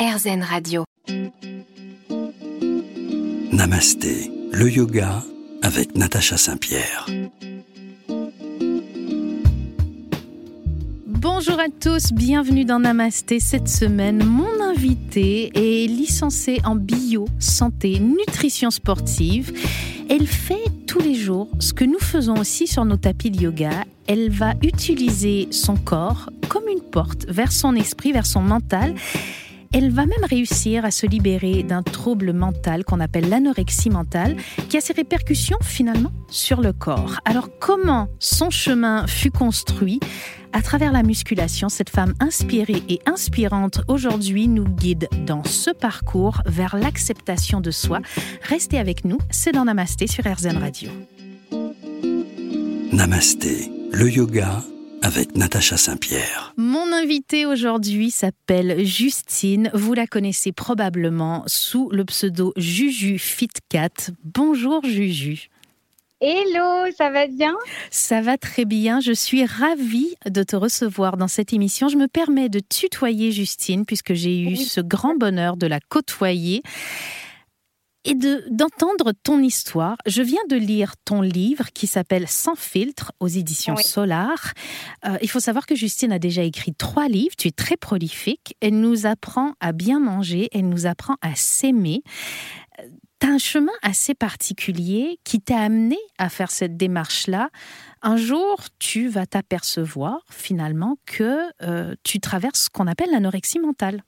RZN Radio. Namasté, le yoga avec Natacha Saint-Pierre. Bonjour à tous, bienvenue dans Namasté. Cette semaine, mon invité est licenciée en bio, santé, nutrition sportive. Elle fait tous les jours ce que nous faisons aussi sur nos tapis de yoga. Elle va utiliser son corps comme une porte vers son esprit, vers son mental. Elle va même réussir à se libérer d'un trouble mental qu'on appelle l'anorexie mentale, qui a ses répercussions finalement sur le corps. Alors comment son chemin fut construit à travers la musculation, cette femme inspirée et inspirante aujourd'hui nous guide dans ce parcours vers l'acceptation de soi. Restez avec nous, c'est dans Namasté sur RZN Radio. Namasté, le yoga avec Natacha Saint-Pierre. Mon invitée aujourd'hui s'appelle Justine. Vous la connaissez probablement sous le pseudo Juju Fitcat. Bonjour Juju. Hello, ça va bien? Ça va très bien. Je suis ravie de te recevoir dans cette émission. Je me permets de tutoyer Justine puisque j'ai eu ce grand bonheur de la côtoyer et de d'entendre ton histoire. Je viens de lire ton livre qui s'appelle Sans filtre aux éditions Solar. Euh, il faut savoir que Justine a déjà écrit trois livres. Tu es très prolifique. Elle nous apprend à bien manger. Elle nous apprend à s'aimer. Tu as un chemin assez particulier qui t'a amené à faire cette démarche-là. Un jour, tu vas t'apercevoir finalement que euh, tu traverses ce qu'on appelle l'anorexie mentale.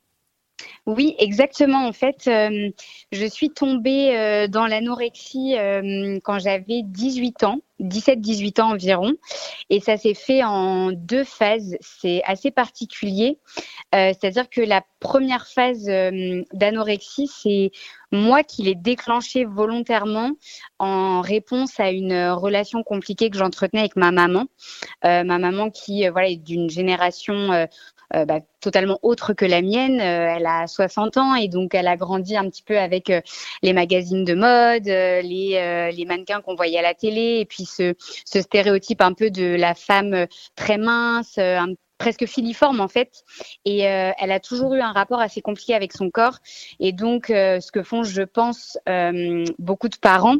Oui, exactement. En fait, euh, je suis tombée euh, dans l'anorexie euh, quand j'avais 18 ans, 17-18 ans environ. Et ça s'est fait en deux phases. C'est assez particulier. C'est-à-dire que la première phase d'anorexie, c'est moi qui l'ai déclenchée volontairement en réponse à une relation compliquée que j'entretenais avec ma maman. ma maman qui voilà, est d'une génération euh, bah, totalement autre que la mienne. Euh, elle a 60 ans et donc elle a grandi un petit peu avec euh, les magazines de mode, les, mannequins qu'on voyait à la télé et puis ce stéréotype un peu de la femme très mince, presque filiforme en fait. Et elle a toujours eu un rapport assez compliqué avec son corps. Et donc, ce que font, je pense, beaucoup de parents,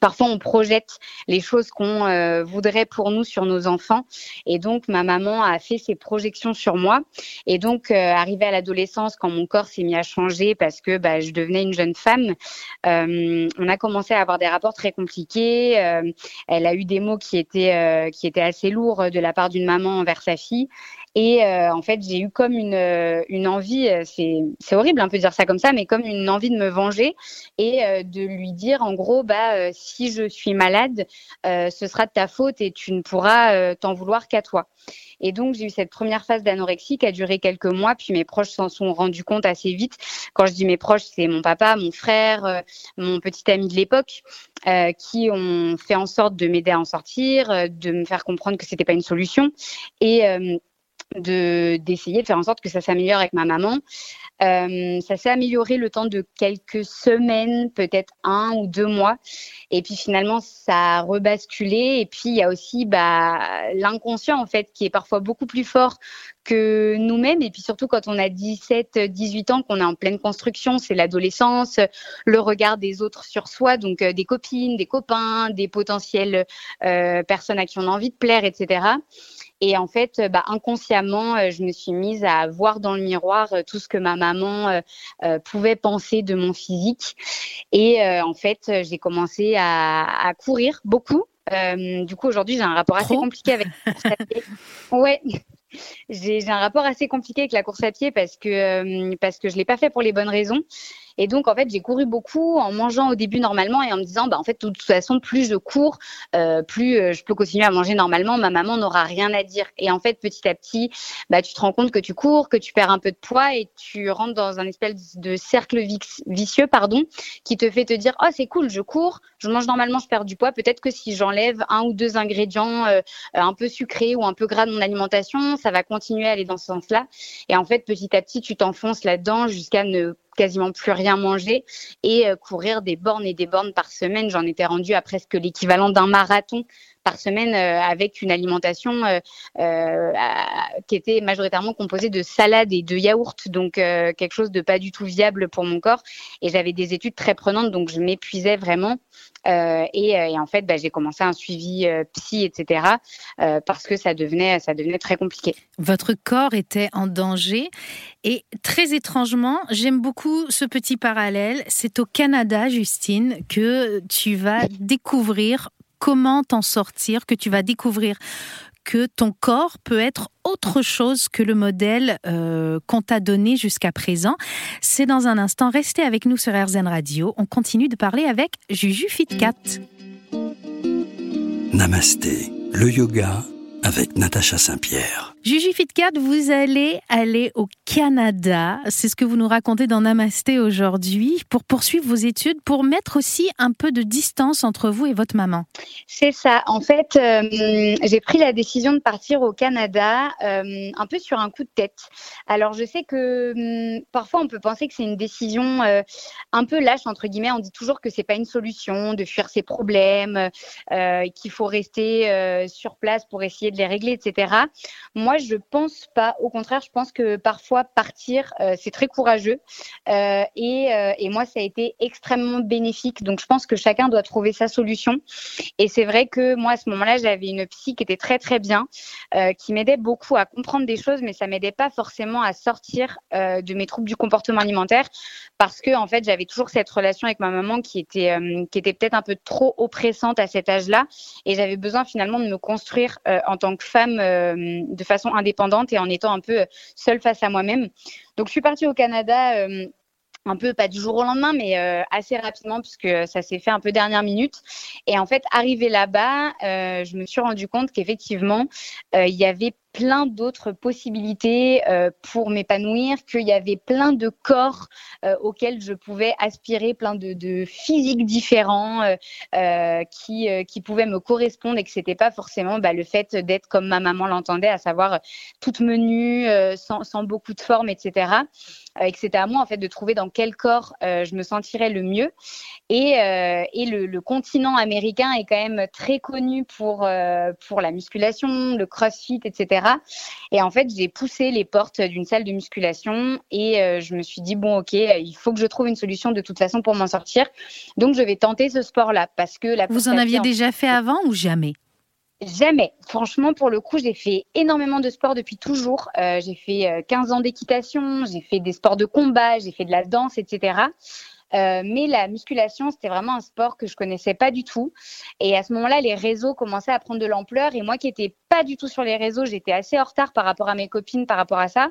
Parfois, on projette les choses qu'on euh, voudrait pour nous sur nos enfants. Et donc, ma maman a fait ses projections sur moi. Et donc, euh, arrivé à l'adolescence, quand mon corps s'est mis à changer parce que bah, je devenais une jeune femme, euh, on a commencé à avoir des rapports très compliqués. Elle a eu des mots qui étaient, qui étaient assez lourds de la part d'une maman envers sa fille. Et en fait, j'ai eu comme une, une envie, c'est horrible un peu de dire ça comme ça, mais comme une envie de me venger et de lui dire en gros, bah, si je suis malade, ce sera de ta faute et tu ne pourras t'en vouloir qu'à toi. Et donc, j'ai eu cette première phase d'anorexie qui a duré quelques mois, puis mes proches s'en sont rendus compte assez vite. Quand je dis mes proches, c'est mon papa, mon frère, mon petit ami de l'époque, euh, qui ont fait en sorte de m'aider à en sortir, de me faire comprendre que c'était pas une solution. Et de d'essayer de faire en sorte que ça s'améliore avec ma maman. Euh, ça s'est amélioré le temps de quelques semaines, peut-être un ou deux mois. Et puis finalement, ça a rebasculé. Et puis il y a aussi bah, l'inconscient en fait qui est parfois beaucoup plus fort que nous-mêmes. Et puis surtout quand on a 17, 18 ans, qu'on est en pleine construction, c'est l'adolescence, le regard des autres sur soi, donc euh, des copines, des copains, des potentielles euh, personnes à qui on a envie de plaire, etc. Et en fait, bah, inconsciemment, euh, je me suis mise à voir dans le miroir euh, tout ce que ma maman euh, pouvait penser de mon physique. Et en fait, j'ai commencé à, à, courir beaucoup. du coup, aujourd'hui, j'ai un rapport assez compliqué avec la course à pied. Ouais. J'ai un rapport assez compliqué avec la course à pied parce que parce que je l'ai pas fait pour les bonnes raisons. Et donc, en fait, j'ai couru beaucoup en mangeant au début normalement et en me disant, bah, en fait, de toute façon, plus je cours, euh, plus euh, je peux continuer à manger normalement. Ma maman n'aura rien à dire. Et en fait, petit à petit, bah, tu te rends compte que tu cours, que tu perds un peu de poids et tu rentres dans un espèce de cercle vicieux, pardon, qui te fait te dire, oh, c'est cool, je cours, je mange normalement, je perds du poids. Peut-être que si j'enlève un ou deux ingrédients euh, un peu sucrés ou un peu gras de mon alimentation, ça va continuer à aller dans ce sens-là. Et en fait, petit à petit, tu t'enfonces là-dedans jusqu'à ne quasiment plus rien manger et euh, courir des bornes et des bornes par semaine. J'en étais rendue à presque l'équivalent d'un marathon par semaine avec une alimentation qui était majoritairement composée de salades et de yaourts, donc quelque chose de pas du tout viable pour mon corps. Et j'avais des études très prenantes, donc je m'épuisais vraiment. Et, et, en fait, bah, j'ai commencé un suivi psy, etc., parce que ça devenait, ça devenait très compliqué. Votre corps était en danger. Et très étrangement, j'aime beaucoup ce petit parallèle. C'est au Canada, Justine, que tu vas découvrir comment t'en sortir, que tu vas découvrir que ton corps peut être autre chose que le modèle euh, qu'on t'a donné jusqu'à présent. C'est dans un instant. Restez avec nous sur RZN Radio. On continue de parler avec Juju Fitcat. Namasté, le yoga avec Natacha Saint-Pierre. Juju Fitcat, vous allez aller au Canada. C'est ce que vous nous racontez dans Namasté aujourd'hui pour poursuivre vos études, pour mettre aussi un peu de distance entre vous et votre maman. C'est ça. En fait, euh, j'ai pris la décision de partir au Canada euh, un peu sur un coup de tête. Alors, je sais que hum, parfois on peut penser que c'est une décision euh, un peu lâche entre guillemets. On dit toujours que c'est pas une solution de fuir ses problèmes, qu'il faut rester sur place pour essayer de les régler, etc. Je pense pas. Au contraire, je pense que parfois partir, euh, c'est très courageux. Euh, et, euh, et, moi, ça a été extrêmement bénéfique. Donc, je pense que chacun doit trouver sa solution. Et c'est vrai que moi, à ce moment-là, j'avais une psy qui était très très bien, qui m'aidait beaucoup à comprendre des choses, mais ça m'aidait pas forcément à sortir de mes troubles du comportement alimentaire, parce que en fait, j'avais toujours cette relation avec ma maman qui était qui était peut-être un peu trop oppressante à cet âge-là, et j'avais besoin finalement de me construire en tant que femme de façon indépendante et en étant un peu seule face à moi-même. Donc je suis partie au Canada euh, un peu pas du jour au lendemain, mais euh, assez rapidement puisque ça s'est fait un peu dernière minute. Et en fait, arrivé là-bas, euh, je me suis rendu compte qu'effectivement, il y avait plein d'autres possibilités euh, pour m'épanouir, qu'il y avait plein de corps euh, auxquels je pouvais aspirer, plein de, de physiques différents euh, qui, qui pouvaient me correspondre et que c'était pas forcément bah, le fait d'être comme ma maman l'entendait, à savoir toute menue, sans, beaucoup de forme, etc. et que c'était à moi en fait de trouver dans quel corps je me sentirais le mieux. Et, et le, le, continent américain est quand même très connu pour, pour la musculation, le crossfit, etc. Et en fait, j'ai poussé les portes d'une salle de musculation et euh, je me suis dit, bon, ok, il faut que je trouve une solution de toute façon pour m'en sortir. Donc, je vais tenter ce sport-là parce que la Vous en aviez déjà fait avant ou jamais? Jamais. Franchement, pour le coup, j'ai fait énormément de sport depuis toujours. Euh, j'ai fait 15 euh, ans d'équitation, j'ai fait des sports de combat, j'ai fait de la danse, etc. Euh, mais la musculation, c'était vraiment un sport que je connaissais pas du tout. Et à ce moment-là, les réseaux commençaient à prendre de l'ampleur. Et moi qui étais pas du tout sur les réseaux, j'étais assez en retard par rapport à mes copines, par rapport à ça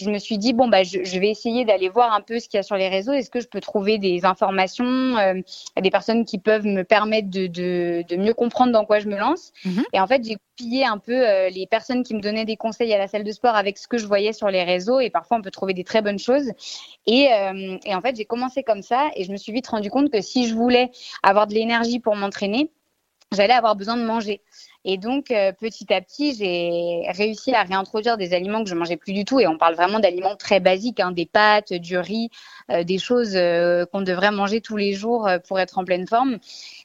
je me suis dit bon bah je, vais essayer d'aller voir un peu ce qu'il y a sur les réseaux. Est-ce que je peux trouver des informations, euh, des personnes qui peuvent me permettre de, de, de, mieux comprendre dans quoi je me lance. Mhm. Et en fait, j'ai pillé un peu euh, les personnes qui me donnaient des conseils à la salle de sport avec ce que je voyais sur les réseaux. Et parfois, on peut trouver des très bonnes choses. Et, euh, et en fait, j'ai commencé comme ça et je me suis vite rendu compte que si je voulais avoir de l'énergie pour m'entraîner, j'allais avoir besoin de manger. Et donc, euh, petit à petit, j'ai réussi à réintroduire des aliments que je mangeais plus du tout. Et on parle vraiment d'aliments très basiques, hein, des pâtes, du riz, euh, des choses euh, qu'on devrait manger tous les jours pour être en pleine forme.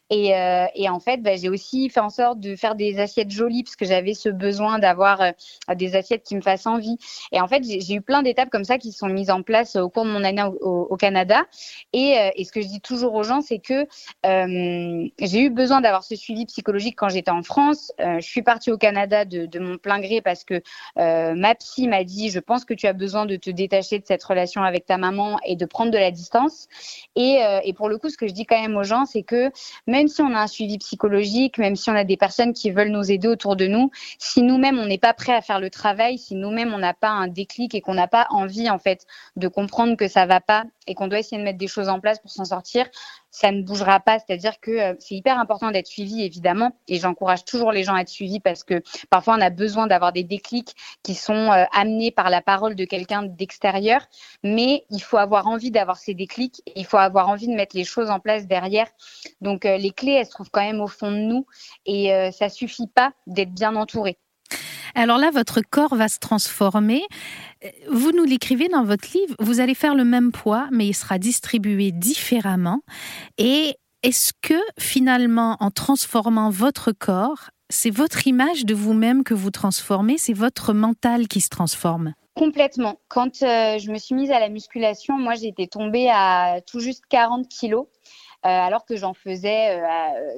Et, euh, et, en fait, bah, j'ai aussi fait en sorte de faire des assiettes jolies parce que j'avais ce besoin d'avoir euh, des assiettes qui me fassent envie. Et en fait, j'ai eu plein d'étapes comme ça qui sont mises en place au cours de mon année au, Canada. Et, euh, et, ce que je dis toujours aux gens, c'est que j'ai eu besoin d'avoir ce suivi psychologique quand j'étais en France. je suis partie au Canada de, de mon plein gré parce que ma psy m'a dit, je pense que tu as besoin de te détacher de cette relation avec ta maman et de prendre de la distance. Et, et pour le coup, ce que je dis quand même aux gens, c'est que même même si on a un suivi psychologique, même si on a des personnes qui veulent nous aider autour de nous, si nous-mêmes on n'est pas prêt à faire le travail, si nous-mêmes on n'a pas un déclic et qu'on n'a pas envie en fait de comprendre que ça va pas et qu'on doit essayer de mettre des choses en place pour s'en sortir, ça ne bougera pas. C'est-à-dire que euh, c'est hyper important d'être suivi, évidemment, et j'encourage toujours les gens à être suivis parce que parfois on a besoin d'avoir des déclics qui sont euh, amenés par la parole de quelqu'un d'extérieur, mais il faut avoir envie d'avoir ces déclics, il faut avoir envie de mettre les choses en place derrière. Donc euh, les clés, elles se trouvent quand même au fond de nous, et ça suffit pas d'être bien entouré. Alors là, votre corps va se transformer. Vous nous l'écrivez dans votre livre, vous allez faire le même poids, mais il sera distribué différemment. Et est-ce que finalement, en transformant votre corps, c'est votre image de vous-même que vous transformez, c'est votre mental qui se transforme? Complètement. Quand euh, je me suis mise à la musculation, moi j'étais tombée à tout juste 40 kilos. Euh, alors que j'en faisais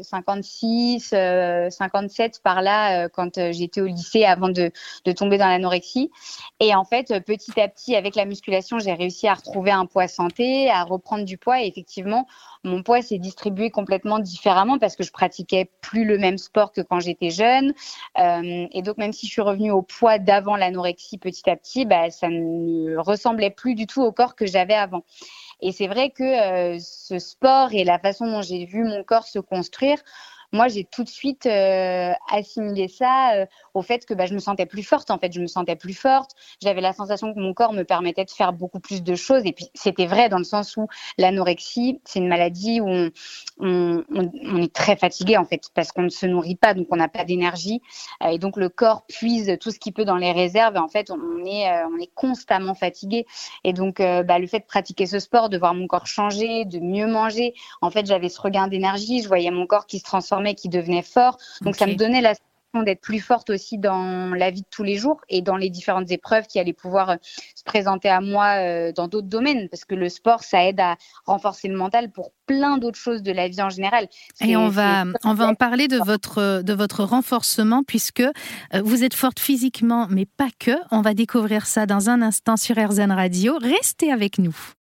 56, euh, 57 euh, par là quand j'étais au lycée avant de, tomber dans l'anorexie. Et en fait, petit à petit, avec la musculation, j'ai réussi à retrouver un poids santé, à reprendre du poids. Et effectivement, mon poids s'est distribué complètement différemment parce que je pratiquais plus le même sport que quand j'étais jeune. Et donc, même si je suis revenue au poids d'avant l'anorexie petit à petit, bah, ça ne ressemblait plus du tout au corps que j'avais avant. Et c'est vrai que euh, ce sport et la façon dont j'ai vu mon corps se construire, moi, j'ai tout de suite euh, assimilé ça euh, au fait que bah, je me sentais plus forte. En fait, je me sentais plus forte. J'avais la sensation que mon corps me permettait de faire beaucoup plus de choses. Et puis, c'était vrai dans le sens où l'anorexie, c'est une maladie où on, est très fatigué, en fait, parce qu'on ne se nourrit pas, donc on n'a pas d'énergie. Euh, et donc, le corps puise tout ce qu'il peut dans les réserves. En fait, on est, on est constamment fatigué. Et donc, bah, le fait de pratiquer ce sport, de voir mon corps changer, de mieux manger, en fait, j'avais ce regain d'énergie. Je voyais mon corps qui se qui devenait fort. Donc ça me donnait la d'être plus forte aussi dans la vie de tous les jours et dans les différentes épreuves qui allaient pouvoir euh, se présenter à moi euh, dans d'autres domaines parce que le sport ça aide à renforcer le mental pour plein d'autres choses de la vie en général. Et on va on va en parler de votre de votre renforcement puisque euh, vous êtes forte physiquement mais pas que. On va découvrir ça dans un instant sur RZN Radio. Restez avec nous.